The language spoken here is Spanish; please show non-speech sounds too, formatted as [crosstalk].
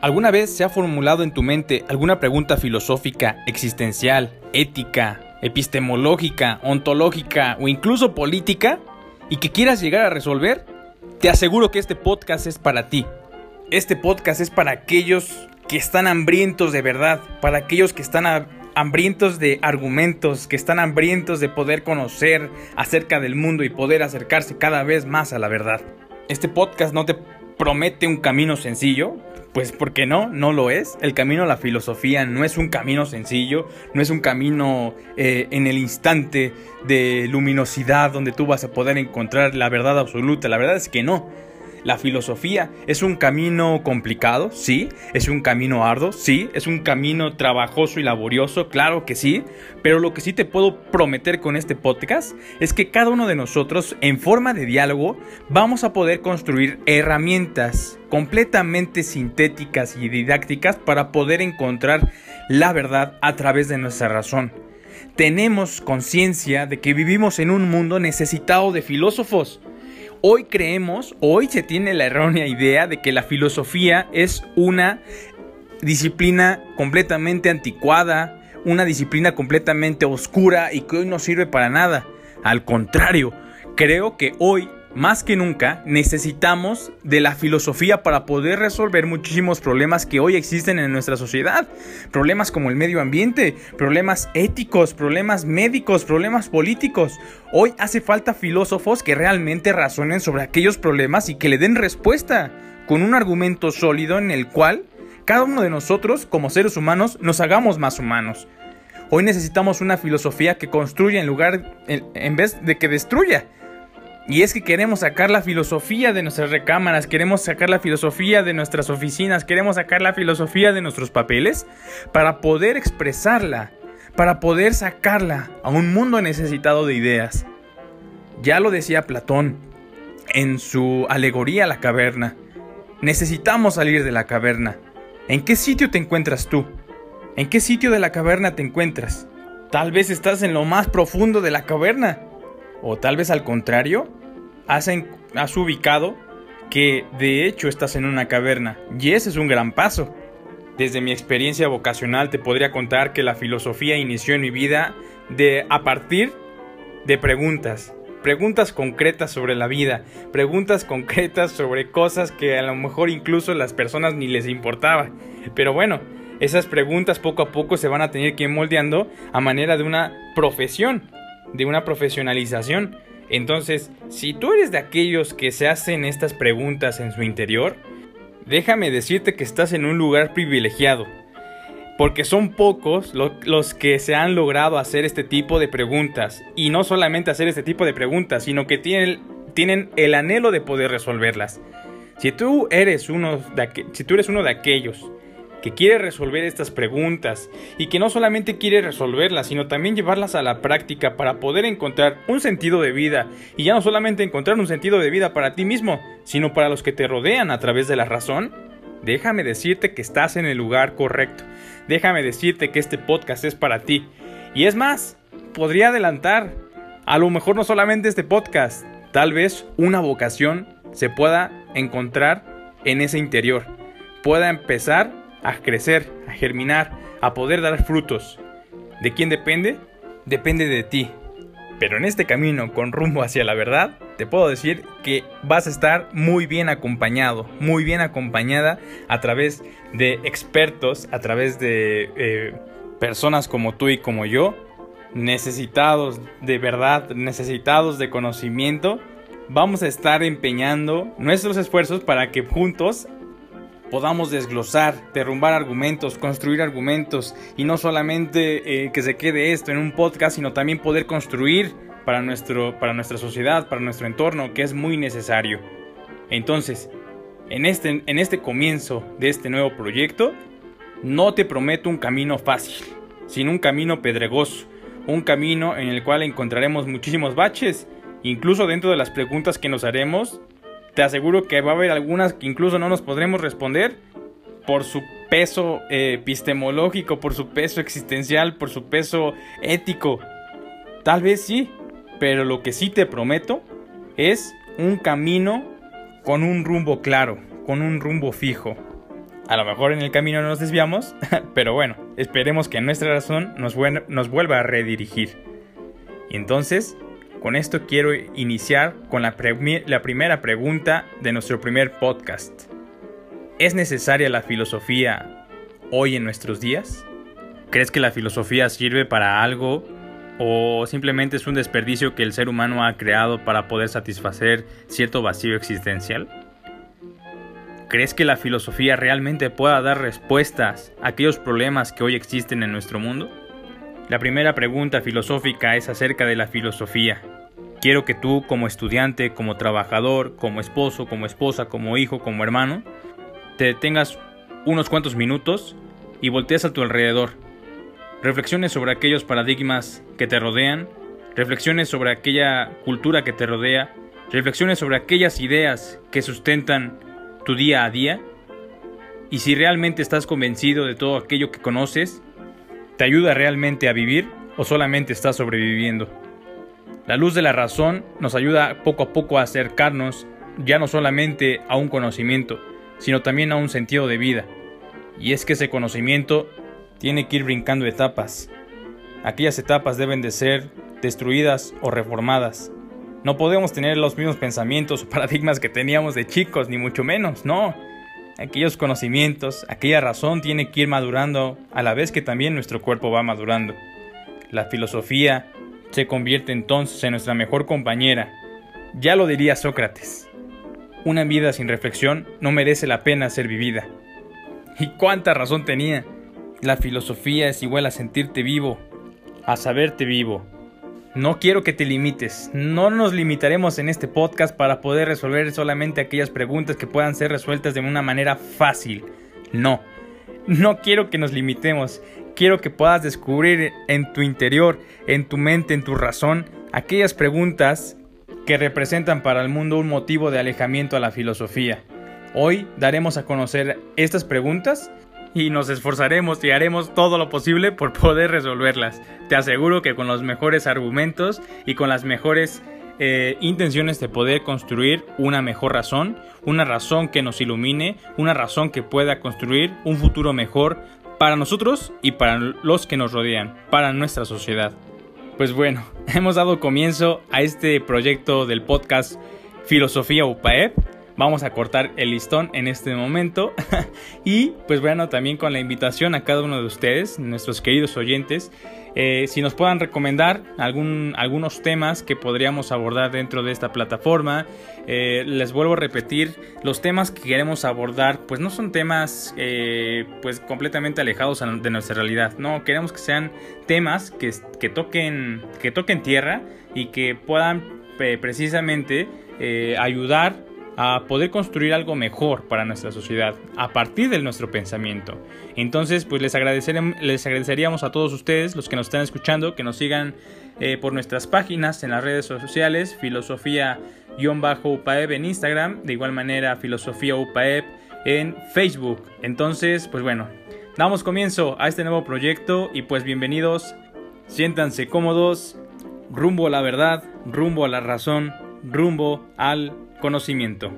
¿Alguna vez se ha formulado en tu mente alguna pregunta filosófica, existencial, ética, epistemológica, ontológica o incluso política y que quieras llegar a resolver? Te aseguro que este podcast es para ti. Este podcast es para aquellos que están hambrientos de verdad, para aquellos que están hambrientos de argumentos, que están hambrientos de poder conocer acerca del mundo y poder acercarse cada vez más a la verdad. Este podcast no te promete un camino sencillo, pues porque no, no lo es. El camino a la filosofía no es un camino sencillo, no es un camino eh, en el instante de luminosidad donde tú vas a poder encontrar la verdad absoluta. La verdad es que no. La filosofía es un camino complicado, sí, es un camino arduo, sí, es un camino trabajoso y laborioso, claro que sí, pero lo que sí te puedo prometer con este podcast es que cada uno de nosotros, en forma de diálogo, vamos a poder construir herramientas completamente sintéticas y didácticas para poder encontrar la verdad a través de nuestra razón. Tenemos conciencia de que vivimos en un mundo necesitado de filósofos. Hoy creemos, hoy se tiene la errónea idea de que la filosofía es una disciplina completamente anticuada, una disciplina completamente oscura y que hoy no sirve para nada. Al contrario, creo que hoy más que nunca necesitamos de la filosofía para poder resolver muchísimos problemas que hoy existen en nuestra sociedad. Problemas como el medio ambiente, problemas éticos, problemas médicos, problemas políticos. Hoy hace falta filósofos que realmente razonen sobre aquellos problemas y que le den respuesta con un argumento sólido en el cual cada uno de nosotros como seres humanos nos hagamos más humanos. Hoy necesitamos una filosofía que construya en lugar en, vez de que destruya. Y es que queremos sacar la filosofía de nuestras recámaras, queremos sacar la filosofía de nuestras oficinas, queremos sacar la filosofía de nuestros papeles para poder expresarla, para poder sacarla a un mundo necesitado de ideas. Ya lo decía Platón en su alegoría la caverna. Necesitamos salir de la caverna. ¿En qué sitio te encuentras tú? ¿En qué sitio de la caverna te encuentras? Tal vez estás en lo más profundo de la caverna. O tal vez al contrario, has, ubicado que de hecho estás en una caverna y ese es un gran paso. Desde mi experiencia vocacional te podría contar que la filosofía inició en mi vida de a partir de preguntas, preguntas concretas sobre la vida, preguntas concretas sobre cosas que a lo mejor incluso las personas ni les importaba. Pero bueno, esas preguntas poco a poco se van a tener que ir moldeando a manera de una profesión, de una profesionalización. Entonces, si tú eres de aquellos que se hacen estas preguntas en su interior, déjame decirte que estás en un lugar privilegiado, porque son pocos los que se han logrado hacer este tipo de preguntas, y no solamente hacer este tipo de preguntas, sino que tienen, el anhelo de poder resolverlas. Si tú eres uno si tú eres uno de aquellos quiere resolver estas preguntas y que no solamente quiere resolverlas, sino también llevarlas a la práctica para poder encontrar un sentido de vida y ya no solamente encontrar un sentido de vida para ti mismo, sino para los que te rodean a través de la razón, déjame decirte que estás en el lugar correcto. Déjame decirte que este podcast es para ti. Y es más, podría adelantar, a lo mejor no solamente este podcast, tal vez una vocación se pueda encontrar en ese interior, pueda empezar a crecer, a germinar, a poder dar frutos. ¿De quién depende? Depende de ti. Pero en este camino con rumbo hacia la verdad, te puedo decir que vas a estar muy bien acompañado, muy bien acompañada a través de expertos, a través de eh, personas como tú y como yo, necesitados de verdad, necesitados de conocimiento. Vamos a estar empeñando nuestros esfuerzos para que juntos podamos desglosar, derrumbar argumentos, construir argumentos y no solamente eh, que se quede esto en un podcast, sino también poder construir para, nuestro, para nuestra sociedad, para nuestro entorno, que es muy necesario. Entonces, en este, en este comienzo de este nuevo proyecto, no te prometo un camino fácil, sino un camino pedregoso, un camino en el cual encontraremos muchísimos baches, incluso dentro de las preguntas que nos haremos, te aseguro que va a haber algunas que incluso no nos podremos responder por su peso eh, epistemológico, por su peso existencial, por su peso ético. Tal vez sí, pero lo que sí te prometo es un camino con un rumbo claro, con un rumbo fijo. A lo mejor en el camino nos desviamos, [laughs] pero bueno, esperemos que nuestra razón nos, vuelva a redirigir. Entonces, con esto quiero iniciar con la, primera pregunta de nuestro primer podcast. ¿Es necesaria la filosofía hoy en nuestros días? ¿Crees que la filosofía sirve para algo o simplemente es un desperdicio que el ser humano ha creado para poder satisfacer cierto vacío existencial? ¿Crees que la filosofía realmente pueda dar respuestas a aquellos problemas que hoy existen en nuestro mundo? La primera pregunta filosófica es acerca de la filosofía. Quiero que tú como estudiante, como trabajador, como esposo, como esposa, como hijo, como hermano, te detengas unos cuantos minutos y voltees a tu alrededor reflexiones sobre aquellos paradigmas que te rodean, reflexiones sobre aquella cultura que te rodea, reflexiones sobre aquellas ideas que sustentan tu día a día, y si realmente estás convencido de todo aquello que conoces, ¿te ayuda realmente a vivir o solamente estás sobreviviendo? La luz de la razón nos ayuda poco a poco a acercarnos ya no solamente a un conocimiento, sino también a un sentido de vida. Y es que ese conocimiento tiene que ir brincando etapas. Aquellas etapas deben de ser destruidas o reformadas. No podemos tener los mismos pensamientos o paradigmas que teníamos de chicos, ni mucho menos, no. Aquellos conocimientos, aquella razón tiene que ir madurando a la vez que también nuestro cuerpo va madurando. La filosofía se convierte entonces en nuestra mejor compañera. Ya lo diría Sócrates. Una vida sin reflexión no merece la pena ser vivida. ¿Y cuánta razón tenía? La filosofía es igual a sentirte vivo, a saberte vivo. No quiero que te limites, no nos limitaremos en este podcast para poder resolver solamente aquellas preguntas que puedan ser resueltas de una manera fácil. No, no quiero que nos limitemos, quiero que puedas descubrir en tu interior, en tu mente, en tu razón, aquellas preguntas que representan para el mundo un motivo de alejamiento a la filosofía. Hoy daremos a conocer estas preguntas y nos esforzaremos y haremos todo lo posible por poder resolverlas. Te aseguro que con los mejores argumentos y con las mejores eh, intenciones de poder construir una mejor razón, una razón que nos ilumine, una razón que pueda construir un futuro mejor para nosotros y para los que nos rodean, para nuestra sociedad. Pues bueno, [laughs] hemos dado comienzo a este proyecto del podcast Filosofía UPAEP Vamos a cortar el listón en este momento. [laughs] y pues bueno, también con la invitación a cada uno de ustedes, nuestros queridos oyentes, eh, si nos puedan recomendar algún, algunos temas que podríamos abordar dentro de esta plataforma. Eh, les vuelvo a repetir, los temas que queremos abordar pues no son temas eh, pues completamente alejados de nuestra realidad. No, queremos que sean temas que, que toquen, que toquen tierra y que puedan precisamente ayudar a poder construir algo mejor para nuestra sociedad a partir de nuestro pensamiento. Entonces, pues les, les agradeceríamos a todos ustedes, los que nos están escuchando, que nos sigan eh, por nuestras páginas en las redes sociales, filosofía-upaeb en Instagram, de igual manera filosofía upaeb en Facebook. Entonces, pues bueno, damos comienzo a este nuevo proyecto y pues bienvenidos, siéntanse cómodos, rumbo a la verdad, rumbo a la razón, rumbo al conocimiento.